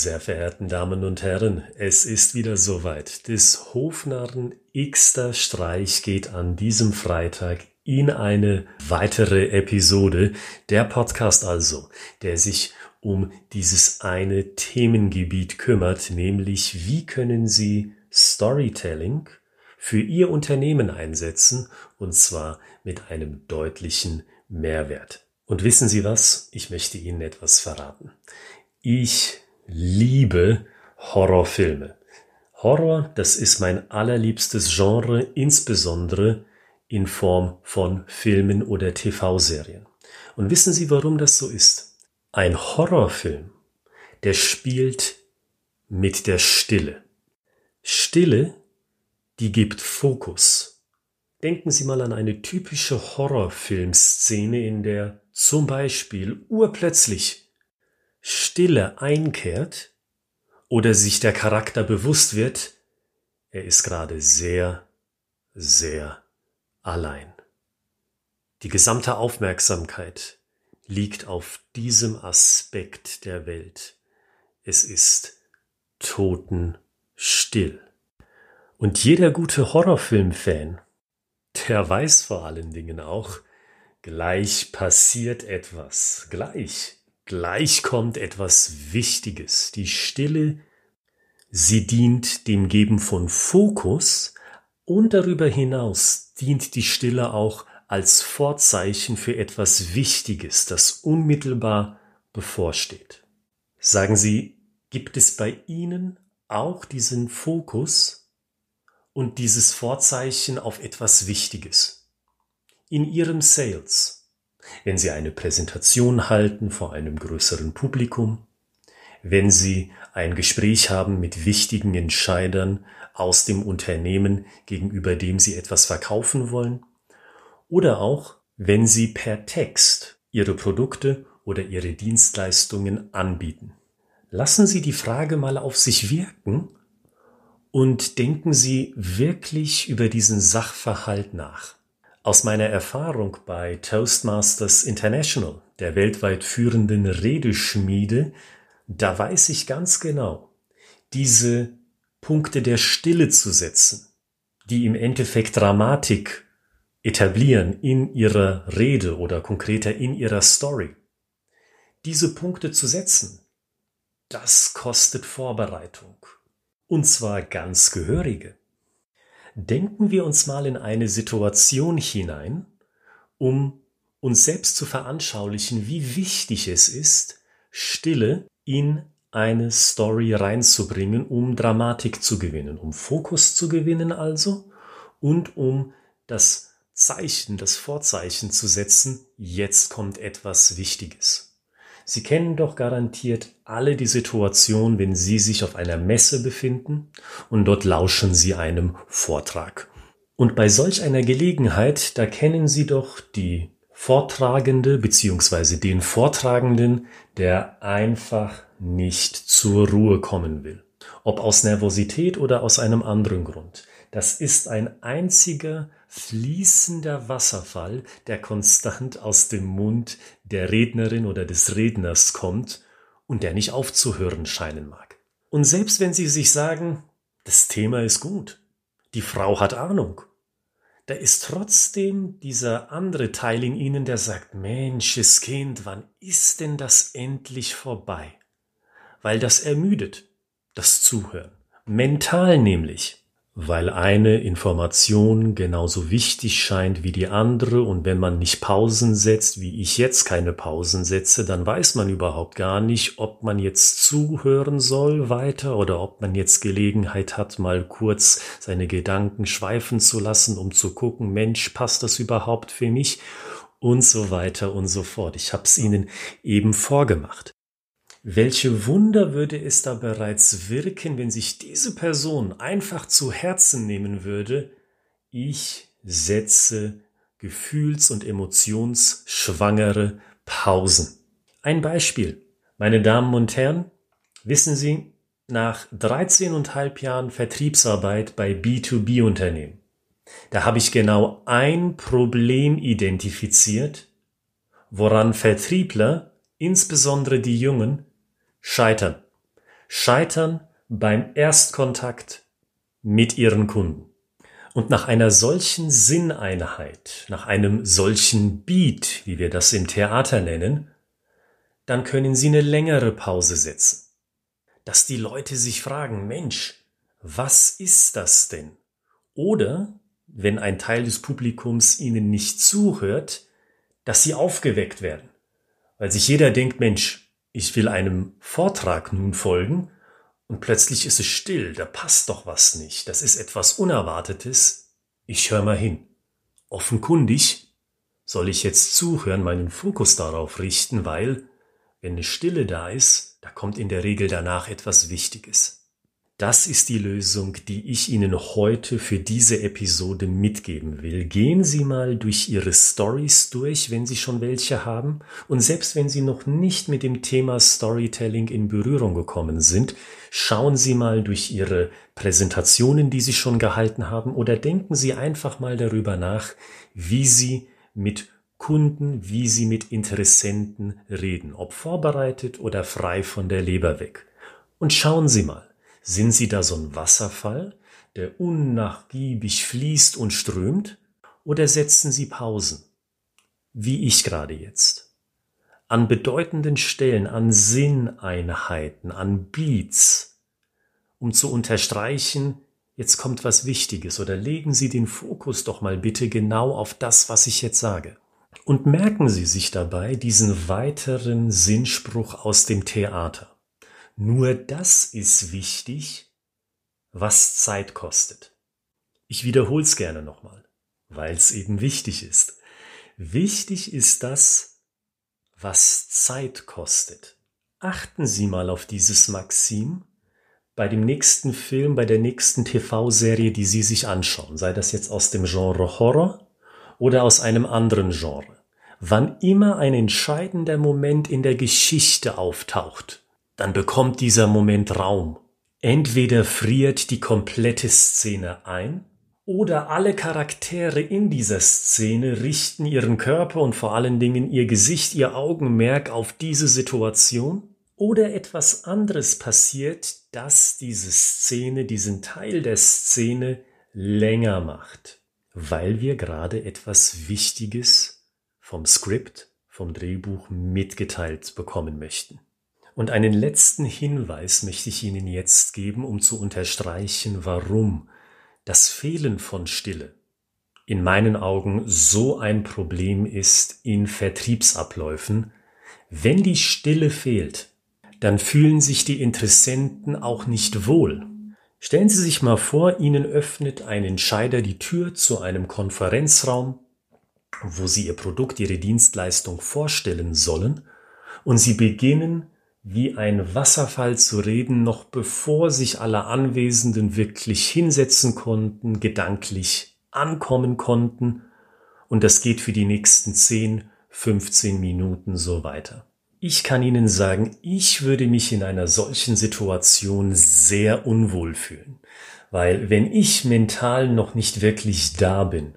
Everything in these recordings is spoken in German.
Sehr verehrten Damen und Herren, es ist wieder soweit. Des Hofnarren x-ter Streich geht an diesem Freitag in eine weitere Episode. Der Podcast also, der sich um dieses eine Themengebiet kümmert, nämlich wie können Sie Storytelling für Ihr Unternehmen einsetzen und zwar mit einem deutlichen Mehrwert. Und wissen Sie was? Ich möchte Ihnen etwas verraten. Ich liebe Horrorfilme. Horror, das ist mein allerliebstes Genre, insbesondere in Form von Filmen oder TV-Serien. Und wissen Sie, warum das so ist? Ein Horrorfilm, der spielt mit der Stille. Stille, die gibt Fokus. Denken Sie mal an eine typische Horrorfilmszene, in der zum Beispiel urplötzlich Stille einkehrt oder sich der Charakter bewusst wird, er ist gerade sehr, sehr allein. Die gesamte Aufmerksamkeit liegt auf diesem Aspekt der Welt. Es ist totenstill. Und jeder gute Horrorfilm-Fan, der weiß vor allen Dingen auch, gleich passiert etwas, gleich Gleich kommt etwas Wichtiges. Die Stille, sie dient dem Geben von Fokus und darüber hinaus dient die Stille auch als Vorzeichen für etwas Wichtiges, das unmittelbar bevorsteht. Sagen Sie, gibt es bei Ihnen auch diesen Fokus und dieses Vorzeichen auf etwas Wichtiges? In Ihrem Sales, wenn Sie eine Präsentation halten vor einem größeren Publikum, wenn Sie ein Gespräch haben mit wichtigen Entscheidern aus dem Unternehmen, gegenüber dem Sie etwas verkaufen wollen, oder auch wenn Sie per Text Ihre Produkte oder Ihre Dienstleistungen anbieten. Lassen Sie die Frage mal auf sich wirken und denken Sie wirklich über diesen Sachverhalt nach. Aus meiner Erfahrung bei Toastmasters International, der weltweit führenden Redeschmiede, da weiß ich ganz genau, diese Punkte der Stille zu setzen, die im Endeffekt Dramatik etablieren in ihrer Rede oder konkreter in ihrer Story. Diese Punkte zu setzen, das kostet Vorbereitung. Und zwar ganz gehörige. Denken wir uns mal in eine Situation hinein, um uns selbst zu veranschaulichen, wie wichtig es ist, Stille in eine Story reinzubringen, um Dramatik zu gewinnen, um Fokus zu gewinnen also und um das Zeichen, das Vorzeichen zu setzen, jetzt kommt etwas Wichtiges. Sie kennen doch garantiert alle die Situation, wenn Sie sich auf einer Messe befinden und dort lauschen Sie einem Vortrag. Und bei solch einer Gelegenheit, da kennen Sie doch die Vortragende bzw. den Vortragenden, der einfach nicht zur Ruhe kommen will. Ob aus Nervosität oder aus einem anderen Grund. Das ist ein einziger fließender Wasserfall, der konstant aus dem Mund der Rednerin oder des Redners kommt und der nicht aufzuhören scheinen mag. Und selbst wenn Sie sich sagen, das Thema ist gut, die Frau hat Ahnung, da ist trotzdem dieser andere Teil in Ihnen, der sagt, Mensches Kind, wann ist denn das endlich vorbei? Weil das ermüdet, das Zuhören. Mental nämlich weil eine Information genauso wichtig scheint wie die andere und wenn man nicht Pausen setzt, wie ich jetzt keine Pausen setze, dann weiß man überhaupt gar nicht, ob man jetzt zuhören soll weiter oder ob man jetzt Gelegenheit hat, mal kurz seine Gedanken schweifen zu lassen, um zu gucken, Mensch, passt das überhaupt für mich? Und so weiter und so fort. Ich habe es Ihnen eben vorgemacht. Welche Wunder würde es da bereits wirken, wenn sich diese Person einfach zu Herzen nehmen würde, ich setze gefühls- und emotionsschwangere Pausen. Ein Beispiel. Meine Damen und Herren, wissen Sie, nach 13,5 Jahren Vertriebsarbeit bei B2B-Unternehmen, da habe ich genau ein Problem identifiziert, woran Vertriebler, insbesondere die Jungen, Scheitern. scheitern beim Erstkontakt mit ihren Kunden. Und nach einer solchen Sinneinheit, nach einem solchen Beat, wie wir das im Theater nennen, dann können Sie eine längere Pause setzen. Dass die Leute sich fragen, Mensch, was ist das denn? Oder, wenn ein Teil des Publikums Ihnen nicht zuhört, dass Sie aufgeweckt werden. Weil sich jeder denkt, Mensch, ich will einem Vortrag nun folgen und plötzlich ist es still, da passt doch was nicht, das ist etwas Unerwartetes, ich höre mal hin. Offenkundig soll ich jetzt zuhören, meinen Fokus darauf richten, weil, wenn eine Stille da ist, da kommt in der Regel danach etwas Wichtiges. Das ist die Lösung, die ich Ihnen heute für diese Episode mitgeben will. Gehen Sie mal durch Ihre Stories durch, wenn Sie schon welche haben. Und selbst wenn Sie noch nicht mit dem Thema Storytelling in Berührung gekommen sind, schauen Sie mal durch Ihre Präsentationen, die Sie schon gehalten haben, oder denken Sie einfach mal darüber nach, wie Sie mit Kunden, wie Sie mit Interessenten reden, ob vorbereitet oder frei von der Leber weg. Und schauen Sie mal sind Sie da so ein Wasserfall, der unnachgiebig fließt und strömt? Oder setzen Sie Pausen? Wie ich gerade jetzt. An bedeutenden Stellen, an Sinneinheiten, an Beats, um zu unterstreichen, jetzt kommt was Wichtiges oder legen Sie den Fokus doch mal bitte genau auf das, was ich jetzt sage. Und merken Sie sich dabei diesen weiteren Sinnspruch aus dem Theater. Nur das ist wichtig, was Zeit kostet. Ich wiederhole es gerne nochmal, weil es eben wichtig ist. Wichtig ist das, was Zeit kostet. Achten Sie mal auf dieses Maxim bei dem nächsten Film, bei der nächsten TV-Serie, die Sie sich anschauen, sei das jetzt aus dem Genre Horror oder aus einem anderen Genre. Wann immer ein entscheidender Moment in der Geschichte auftaucht, dann bekommt dieser Moment Raum. Entweder friert die komplette Szene ein, oder alle Charaktere in dieser Szene richten ihren Körper und vor allen Dingen ihr Gesicht, ihr Augenmerk auf diese Situation, oder etwas anderes passiert, das diese Szene, diesen Teil der Szene länger macht, weil wir gerade etwas Wichtiges vom Skript, vom Drehbuch mitgeteilt bekommen möchten. Und einen letzten Hinweis möchte ich Ihnen jetzt geben, um zu unterstreichen, warum das Fehlen von Stille in meinen Augen so ein Problem ist in Vertriebsabläufen. Wenn die Stille fehlt, dann fühlen sich die Interessenten auch nicht wohl. Stellen Sie sich mal vor, Ihnen öffnet ein Entscheider die Tür zu einem Konferenzraum, wo Sie Ihr Produkt, Ihre Dienstleistung vorstellen sollen, und Sie beginnen wie ein Wasserfall zu reden, noch bevor sich alle Anwesenden wirklich hinsetzen konnten, gedanklich ankommen konnten, und das geht für die nächsten 10, 15 Minuten so weiter. Ich kann Ihnen sagen, ich würde mich in einer solchen Situation sehr unwohl fühlen, weil wenn ich mental noch nicht wirklich da bin,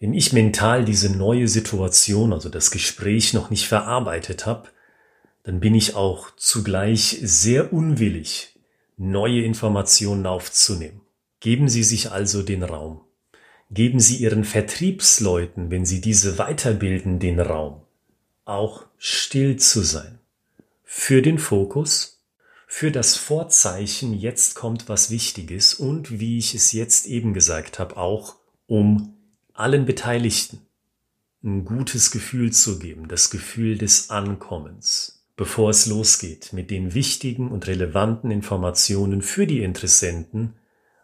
wenn ich mental diese neue Situation, also das Gespräch noch nicht verarbeitet habe, dann bin ich auch zugleich sehr unwillig, neue Informationen aufzunehmen. Geben Sie sich also den Raum. Geben Sie Ihren Vertriebsleuten, wenn Sie diese weiterbilden, den Raum, auch still zu sein. Für den Fokus, für das Vorzeichen, jetzt kommt was Wichtiges und, wie ich es jetzt eben gesagt habe, auch um allen Beteiligten ein gutes Gefühl zu geben, das Gefühl des Ankommens bevor es losgeht mit den wichtigen und relevanten Informationen für die Interessenten,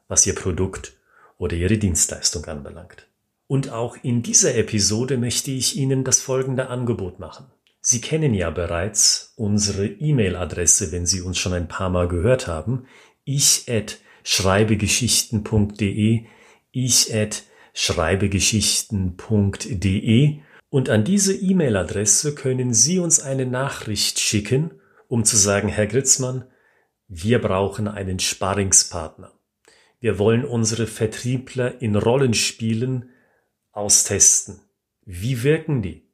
was ihr Produkt oder ihre Dienstleistung anbelangt. Und auch in dieser Episode möchte ich Ihnen das folgende Angebot machen. Sie kennen ja bereits unsere E-Mail-Adresse, wenn Sie uns schon ein paar Mal gehört haben. Ich at schreibegeschichten.de, ich at schreibegeschichten.de und an diese E-Mail-Adresse können Sie uns eine Nachricht schicken, um zu sagen, Herr Gritzmann, wir brauchen einen Sparringspartner. Wir wollen unsere Vertriebler in Rollenspielen austesten. Wie wirken die?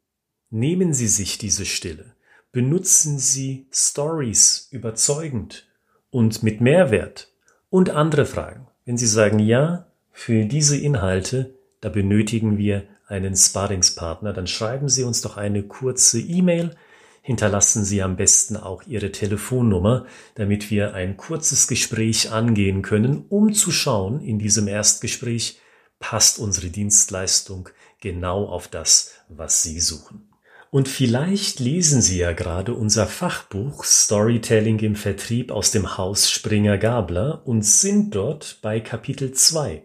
Nehmen Sie sich diese Stille. Benutzen Sie Stories überzeugend, und mit Mehrwert und andere Fragen. Wenn Sie sagen, ja, für diese Inhalte, da benötigen wir einen Sparringspartner, dann schreiben Sie uns doch eine kurze E-Mail, hinterlassen Sie am besten auch Ihre Telefonnummer, damit wir ein kurzes Gespräch angehen können, um zu schauen in diesem Erstgespräch, passt unsere Dienstleistung genau auf das, was Sie suchen. Und vielleicht lesen Sie ja gerade unser Fachbuch Storytelling im Vertrieb aus dem Haus Springer Gabler und sind dort bei Kapitel 2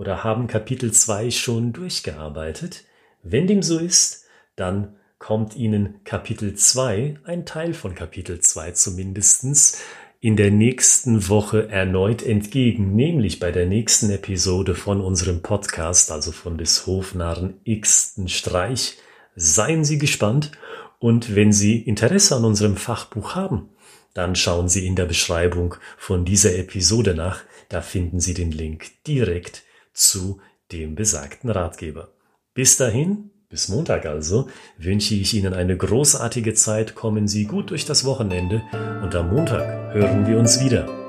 oder haben Kapitel 2 schon durchgearbeitet. Wenn dem so ist, dann kommt Ihnen Kapitel 2, ein Teil von Kapitel 2 zumindestens, in der nächsten Woche erneut entgegen, nämlich bei der nächsten Episode von unserem Podcast, also von des Hofnarren Xten Streich, Seien Sie gespannt und wenn Sie Interesse an unserem Fachbuch haben, dann schauen Sie in der Beschreibung von dieser Episode nach. Da finden Sie den Link direkt zu dem besagten Ratgeber. Bis dahin, bis Montag also, wünsche ich Ihnen eine großartige Zeit. Kommen Sie gut durch das Wochenende und am Montag hören wir uns wieder.